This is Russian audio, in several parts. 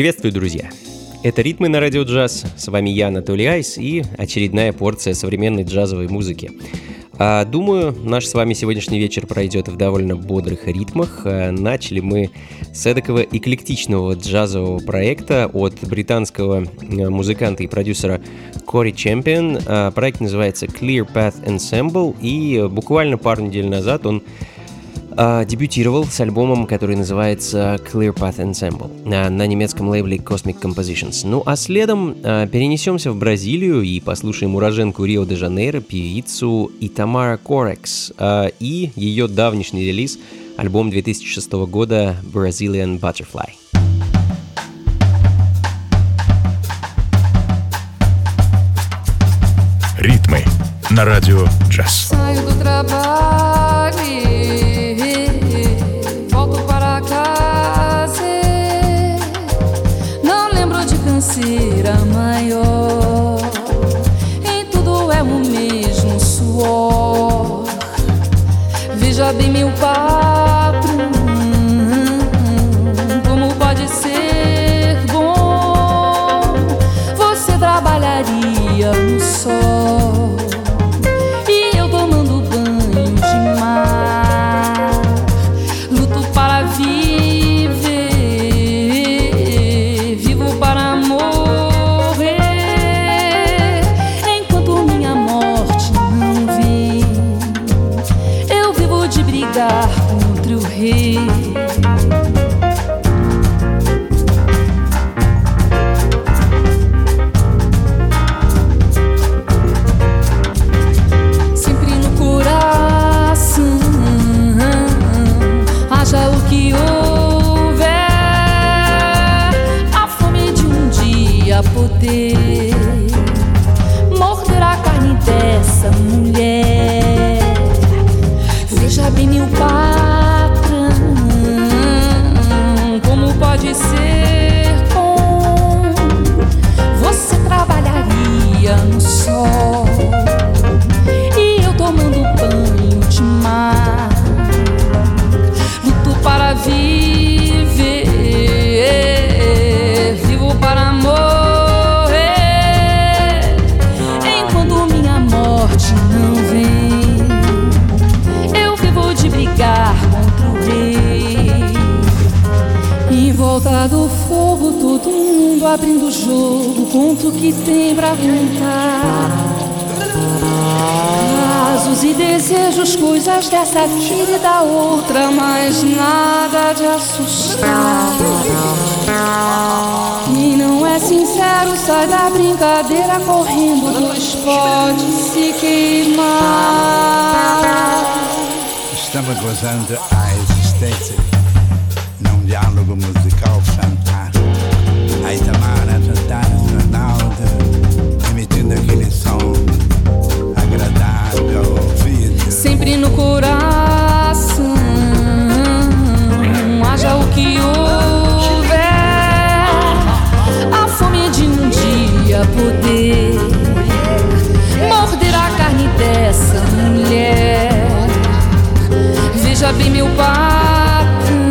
Приветствую, друзья! Это «Ритмы на радио джаз». С вами я, Анатолий Айс, и очередная порция современной джазовой музыки. А, думаю, наш с вами сегодняшний вечер пройдет в довольно бодрых ритмах. А, начали мы с эдакого эклектичного джазового проекта от британского а, музыканта и продюсера Кори Чемпион. А, проект называется Clear Path Ensemble, и буквально пару недель назад он э, дебютировал с альбомом, который называется Clear Path Ensemble э, на немецком лейбле Cosmic Compositions. Ну а следом э, перенесемся в Бразилию и послушаем уроженку Рио-де-Жанейро, певицу Итамара Корекс э, и ее давнишний релиз, альбом 2006 года Brazilian Butterfly. Ритмы на радио джаз. Saio jogo, conto o que tem pra contar. Casos e desejos, coisas dessa vida e da outra, mas nada de assustar. Quem não é sincero sai da brincadeira correndo, pois pode se queimar. Estamos gozando a existência num diálogo musical a emitindo aquele som agradável. Sempre no coração, haja o que houver, a fome de um dia poder morder a carne dessa mulher. Veja bem, meu patrão,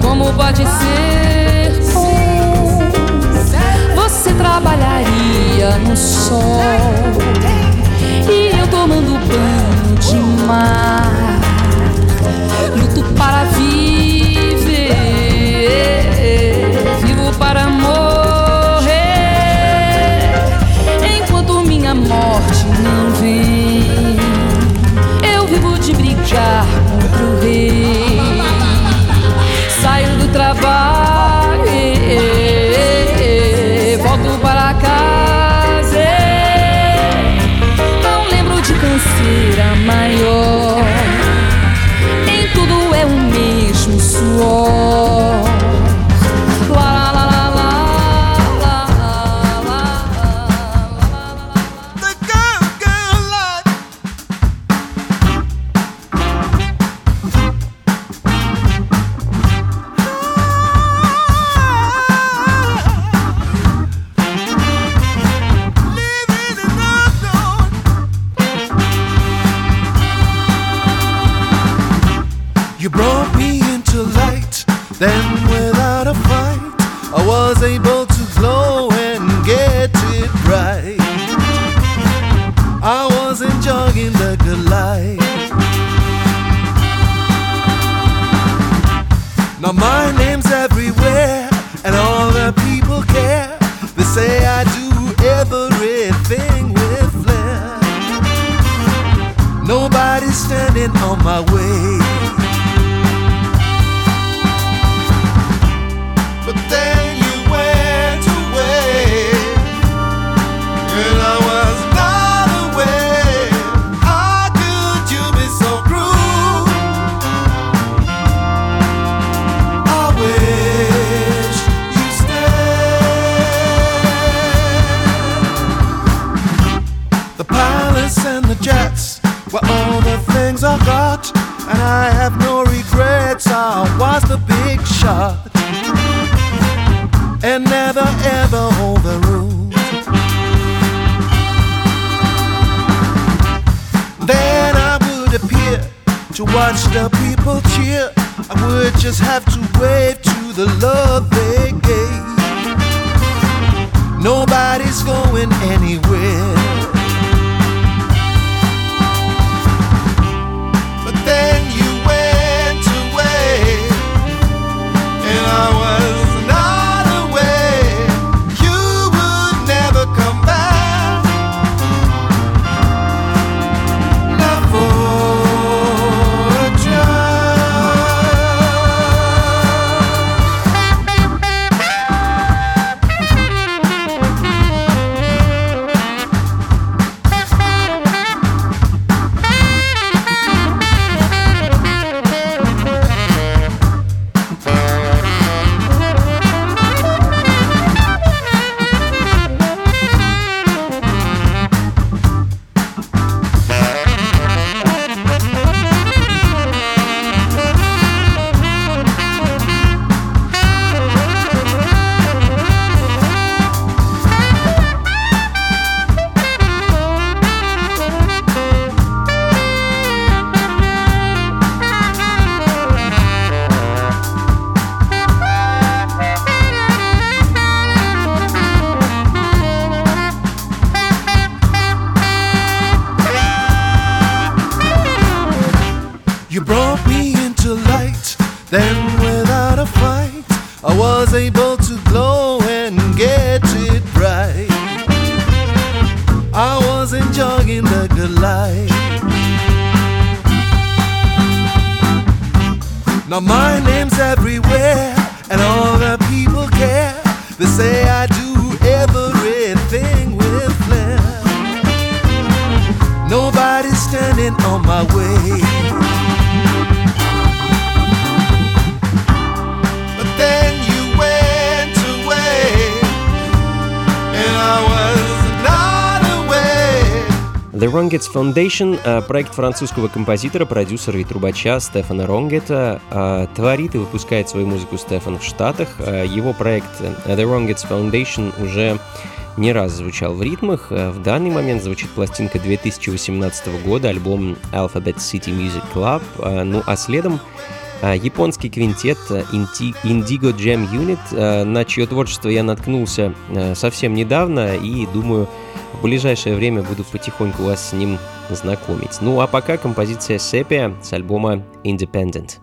como pode ser. dia no sol e eu tomando banho de mar. 我。The Rongets Foundation э, – проект французского композитора, продюсера и трубача Стефана Ронгета. Э, Творит и выпускает свою музыку Стефан в Штатах. Э, Его проект The Rongets Foundation уже не раз звучал в ритмах. В данный момент звучит пластинка 2018 года, альбом Alphabet City Music Club. Ну а следом Японский квинтет Indigo Jam Unit, на чье творчество я наткнулся совсем недавно и думаю, в ближайшее время буду потихоньку вас с ним знакомить. Ну а пока композиция Sepia с альбома Independent.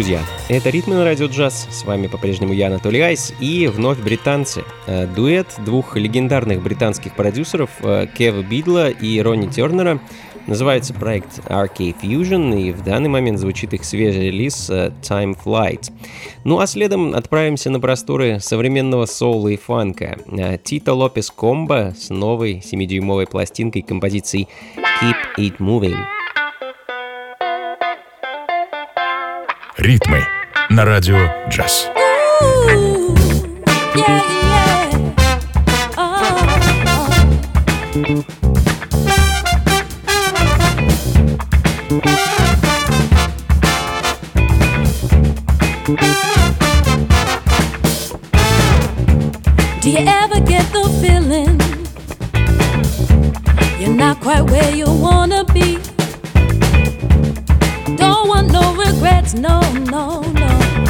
Друзья. Это «Ритмы на радио джаз». С вами по-прежнему я, Анатолий Айс, и вновь британцы. Э, дуэт двух легендарных британских продюсеров э, Кева Бидла и Ронни Тернера. Называется проект RK Fusion, и в данный момент звучит их свежий релиз э, Time Flight. Ну а следом отправимся на просторы современного соула и фанка. Тито Лопес Комбо с новой 7-дюймовой пластинкой композиции Keep It Moving. Ритмы на радио джаз. Ooh, yeah, yeah. Do you ever get the feeling you're not quite where you wanna be? Regrets, no, no, no.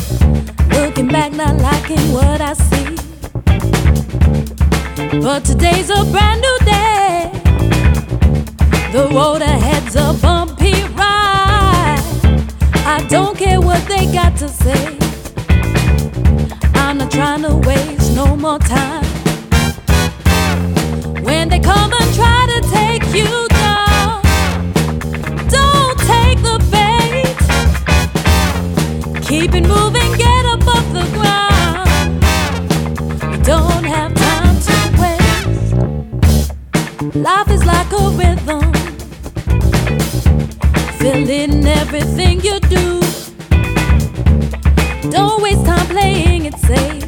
Looking back, not liking what I see. But today's a brand new day. The road ahead's a bumpy ride. I don't care what they got to say. I'm not trying to waste no more time. Everything you do. Don't waste time playing it safe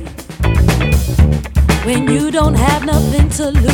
when you don't have nothing to lose.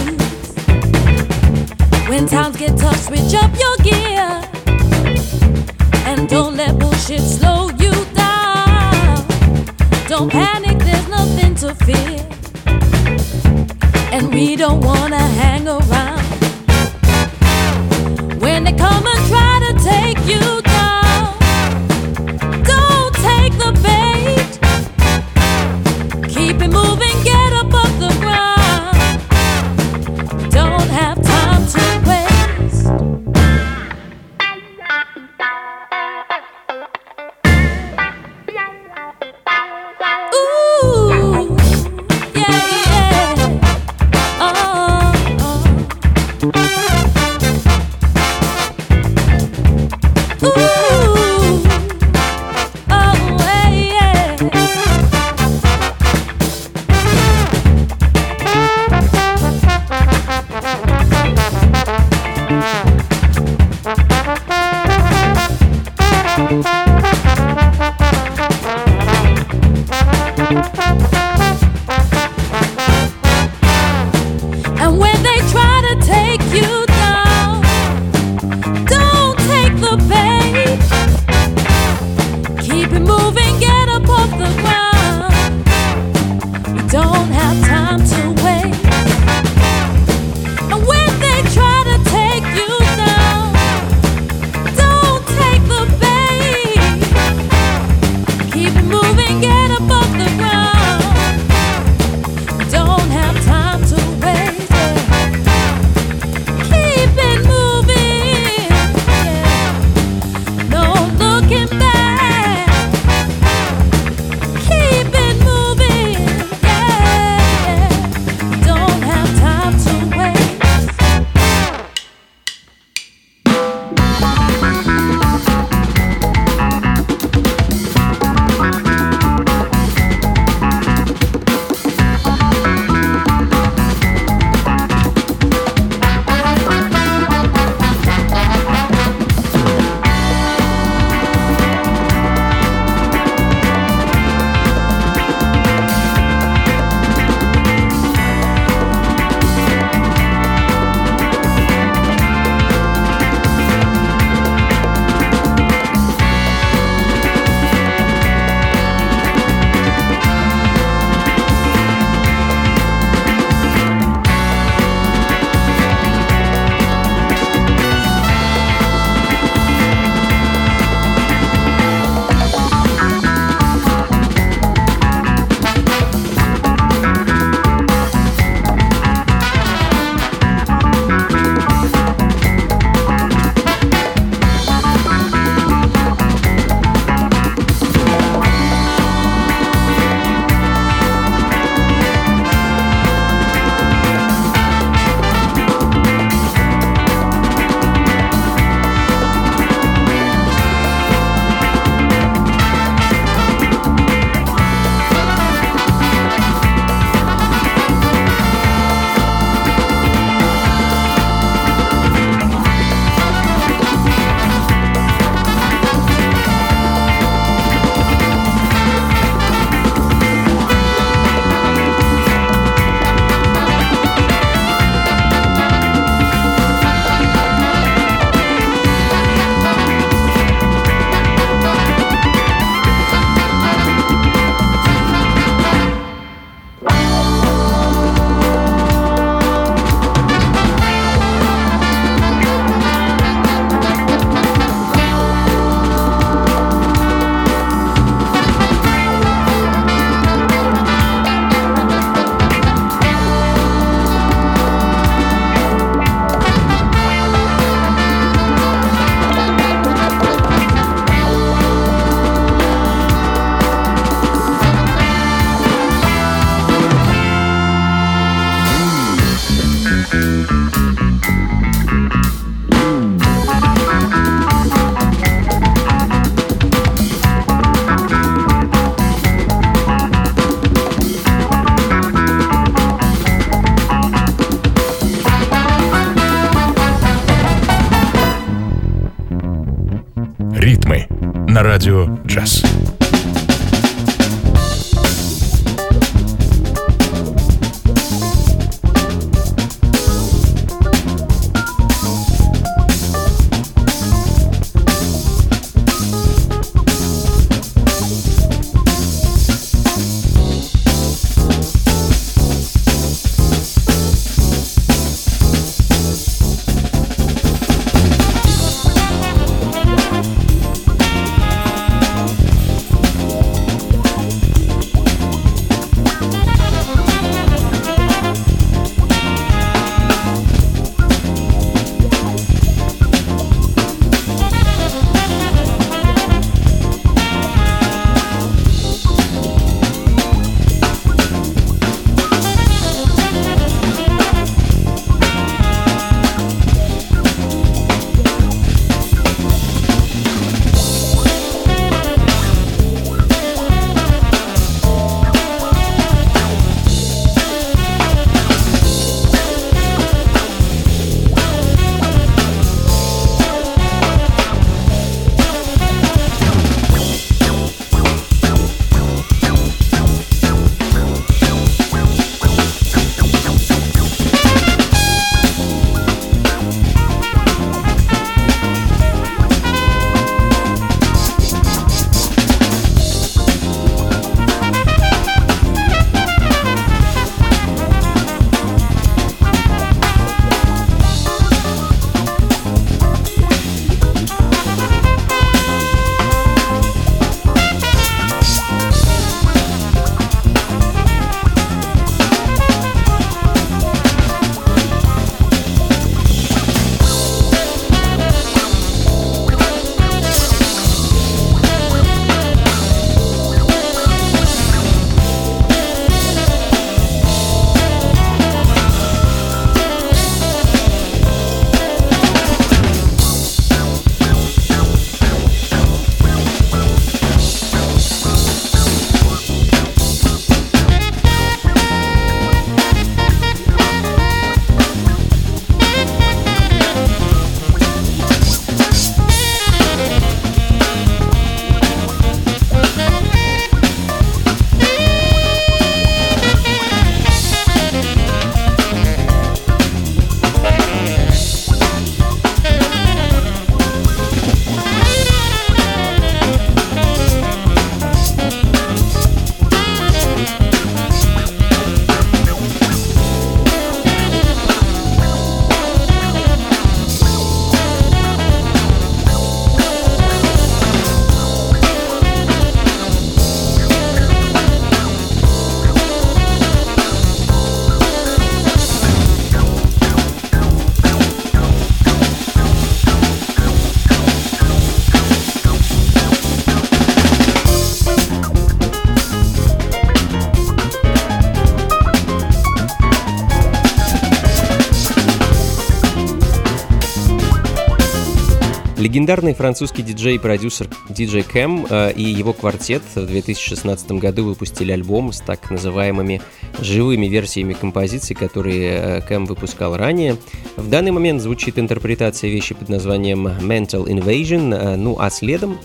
Легендарный французский диджей и продюсер диджей Кэм э, и его квартет в 2016 году выпустили альбом с так называемыми живыми версиями композиций, которые э, Кэм выпускал ранее. В данный момент звучит интерпретация вещи под названием Mental Invasion, э, ну а следом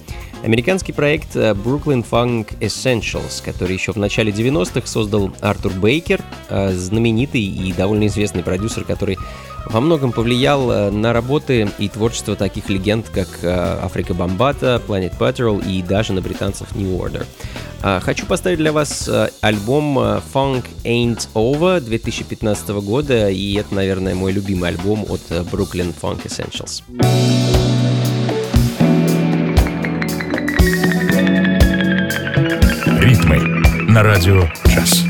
Американский проект Brooklyn Funk Essentials, который еще в начале 90-х создал Артур Бейкер, знаменитый и довольно известный продюсер, который во многом повлиял э, на работы и творчество таких легенд, как э, Африка Бомбата, Planet Patrol и даже на британцев New Order. А, хочу поставить для вас э, альбом Funk Ain't Over 2015 года, и это, наверное, мой любимый альбом от Brooklyn Funk Essentials. На радио «Джаз».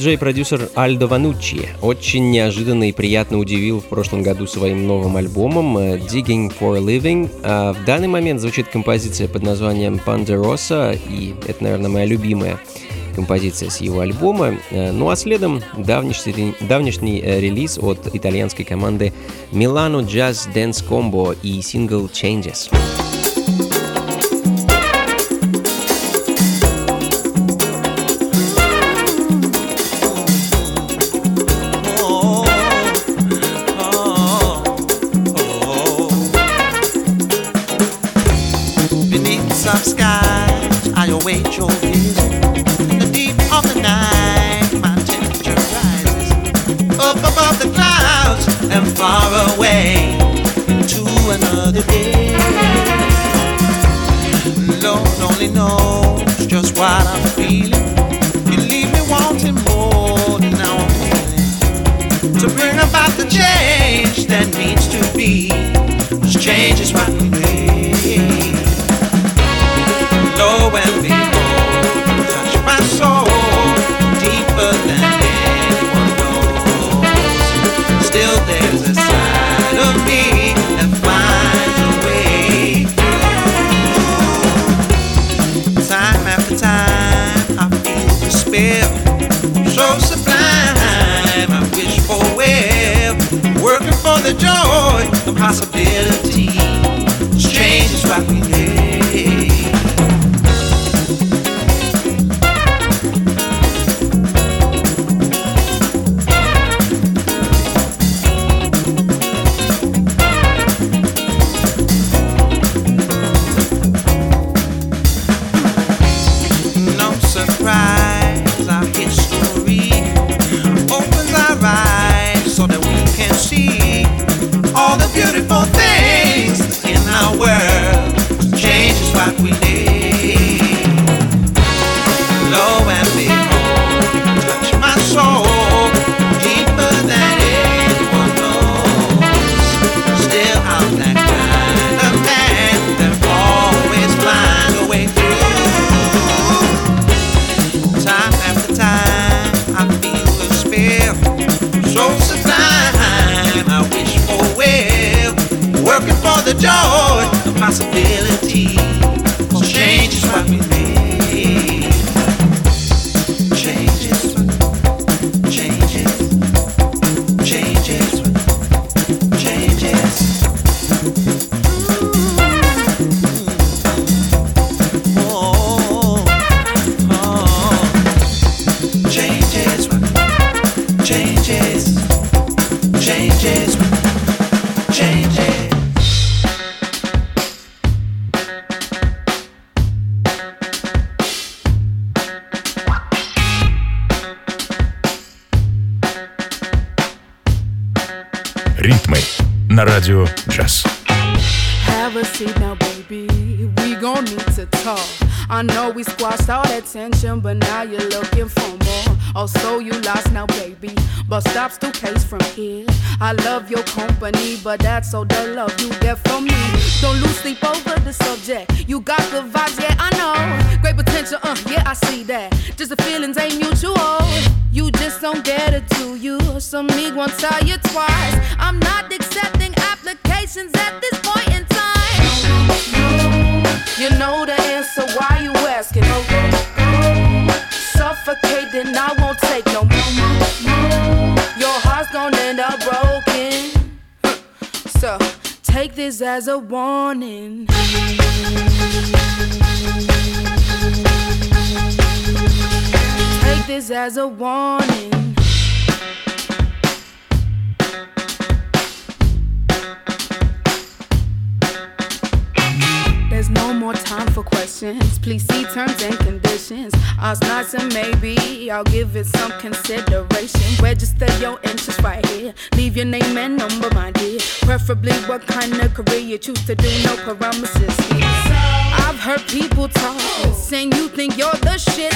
диджей-продюсер Альдо Вануччи очень неожиданно и приятно удивил в прошлом году своим новым альбомом э, Digging for a Living. А в данный момент звучит композиция под названием Ponderosa, и это, наверное, моя любимая композиция с его альбома. Э, ну а следом давнишний, давнишний релиз от итальянской команды Milano Jazz Dance Combo и сингл Changes. Changes. of sky, I await your visit. In the deep of the night, my temperature rises up above the clouds and far away into another day. Lord only knows just what I'm feeling. You leave me wanting more than I'm feeling to bring about the change that needs to be. This change is right. possibility. But that's all the love you get from me. Don't lose sleep over the subject. You got the vibes, yeah, I know. Great potential, uh, yeah, I see that. Just the feelings ain't mutual. You just don't get it to you. Some need once, tell you twice. As a warning. Take this as a warning. There's no more time for questions. Please see terms and conditions. Ask nice and maybe I'll give it some consideration. Register your interest right here. Leave your name and number, my dear. Preferably what kind of career you choose to do. No promises. I've heard people talk, saying you think you're the shit.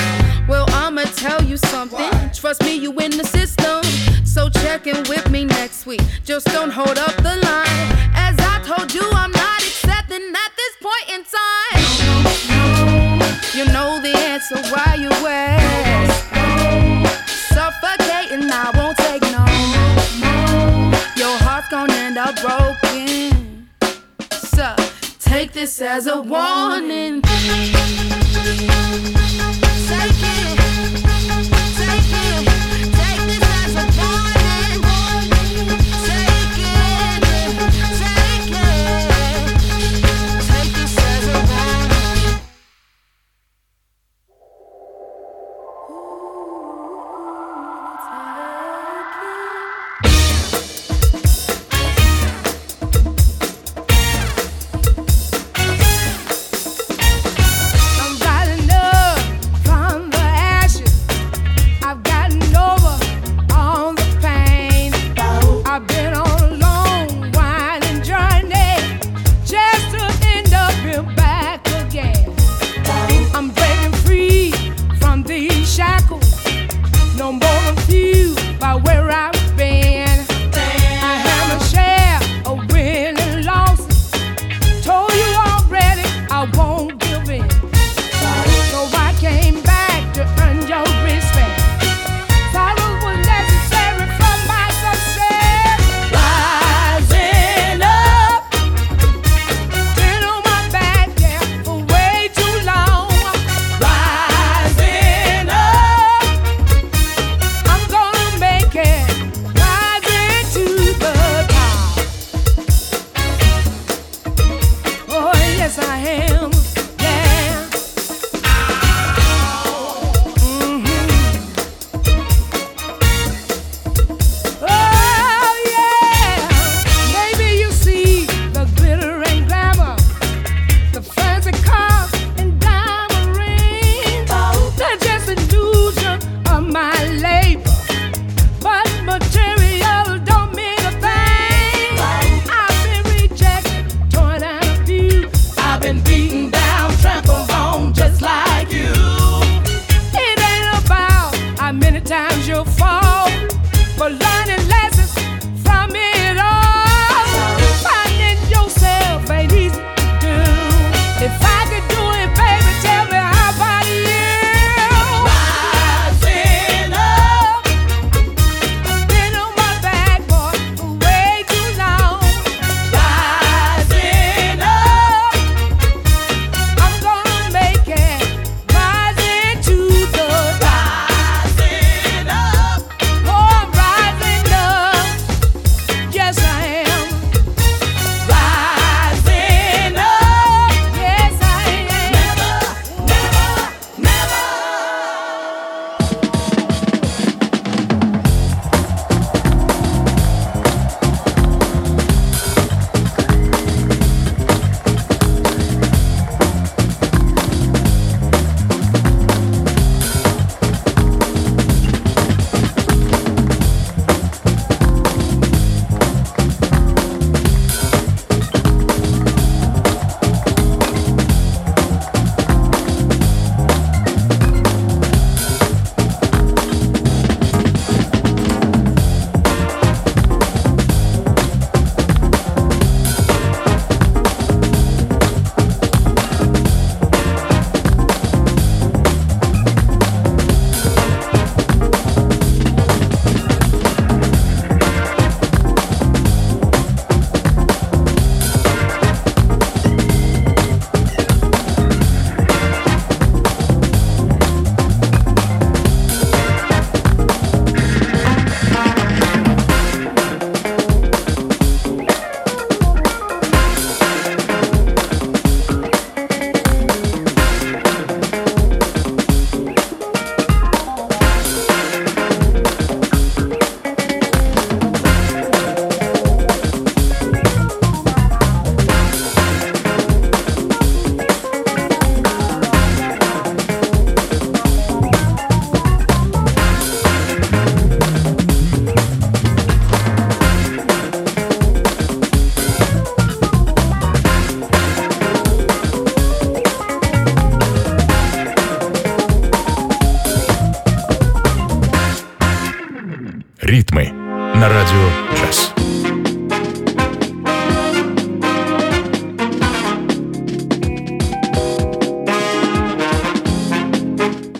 Well, I'ma tell you something. Trust me, you in the system. So check in with me next week. Just don't hold up the line. As I told you, I'm not accepting at this point in time. You know answer, why you ask? Suffocating, I won't take no. Your heart's gonna end up broken. So take this as a warning.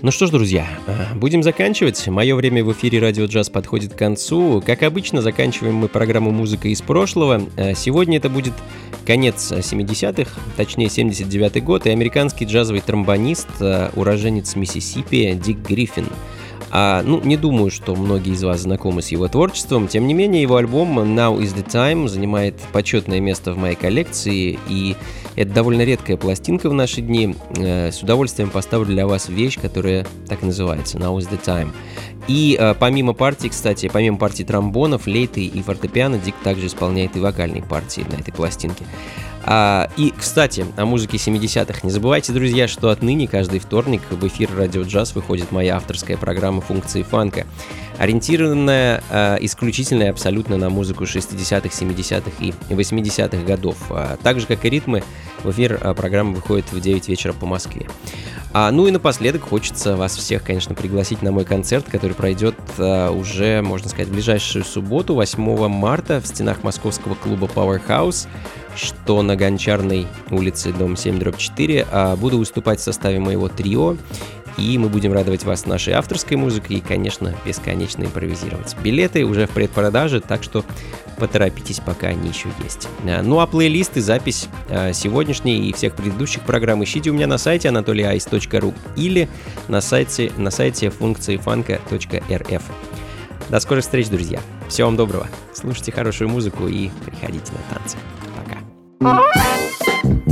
Ну что ж, друзья, э, будем заканчивать. Мое время в эфире Радио Джаз подходит к концу. Как обычно, заканчиваем мы программу «Музыка из прошлого». Э, Сегодня это будет конец 70-х, точнее 79-й год, и американский джазовый тромбонист, э, уроженец Миссисипи Дик Гриффин. А, ну, не думаю, что многие из вас знакомы с его творчеством. Тем не менее, его альбом Now is the Time занимает почетное место в моей коллекции, и это довольно редкая пластинка в наши дни. Э, С удовольствием поставлю для вас вещь, которая так и называется Now is the Time. И э, помимо партий, кстати, помимо партий тромбонов, лейты и фортепиано, Дик также исполняет и вокальные партии на этой пластинке. А, и, кстати, о музыке 70-х. Не забывайте, друзья, что отныне каждый вторник в эфир Радио Джаз выходит моя авторская программа функции фанка, ориентированная э, исключительно и абсолютно на музыку 60-х, 70-х и 80-х годов. А, так же, как и ритмы, в эфир э, программа выходит в 9 вечера по Москве. А, ну и напоследок хочется вас всех, конечно, пригласить на мой концерт, который пройдет а, уже, можно сказать, в ближайшую субботу, 8 марта, в стенах московского клуба Powerhouse, что на Гончарной улице, дом 7, дробь 4. А, буду выступать в составе моего трио, и мы будем радовать вас нашей авторской музыкой и, конечно, бесконечно импровизировать. Билеты уже в предпродаже, так что поторопитесь, пока они еще есть. А, Ну а плейлист и запись а, сегодняшней и всех предыдущих программ ищите у меня на сайте anatolyice.ru или на сайте, на сайте функции фанка.рф. До скорых встреч, друзья. Всего вам доброго. Слушайте хорошую музыку и приходите на танцы. Ah!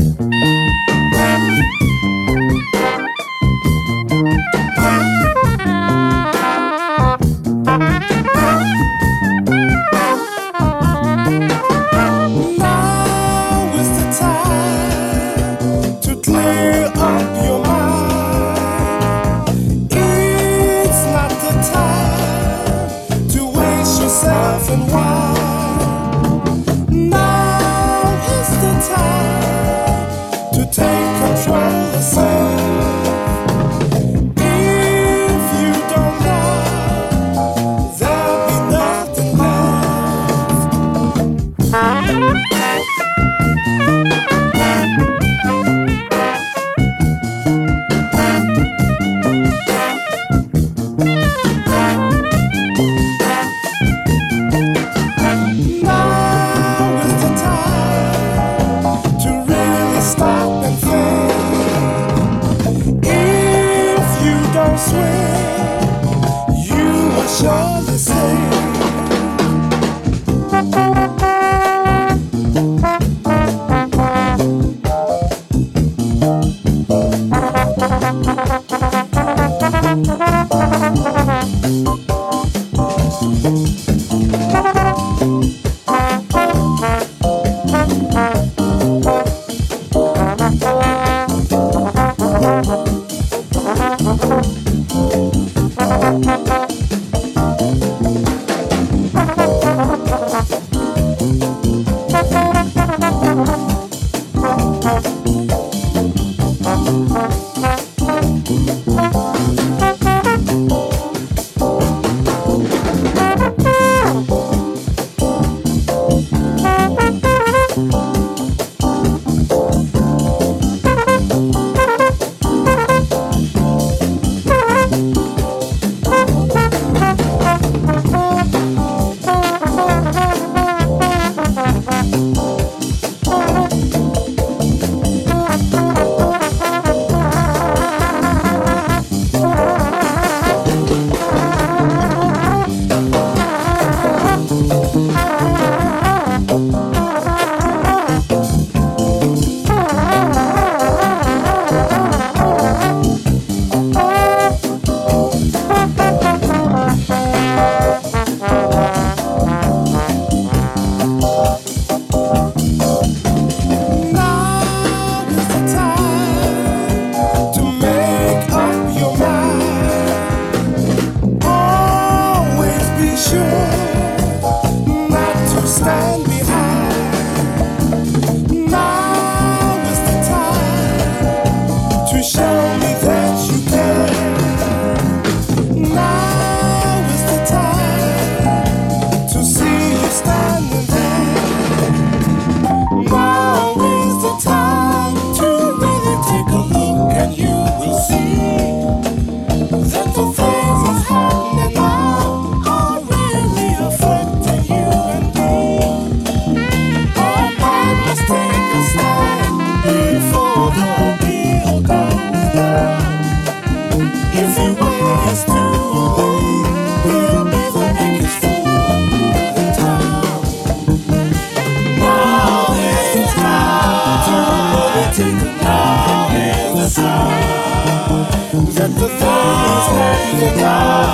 Vous the fort, vous êtes fort,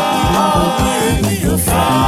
vous.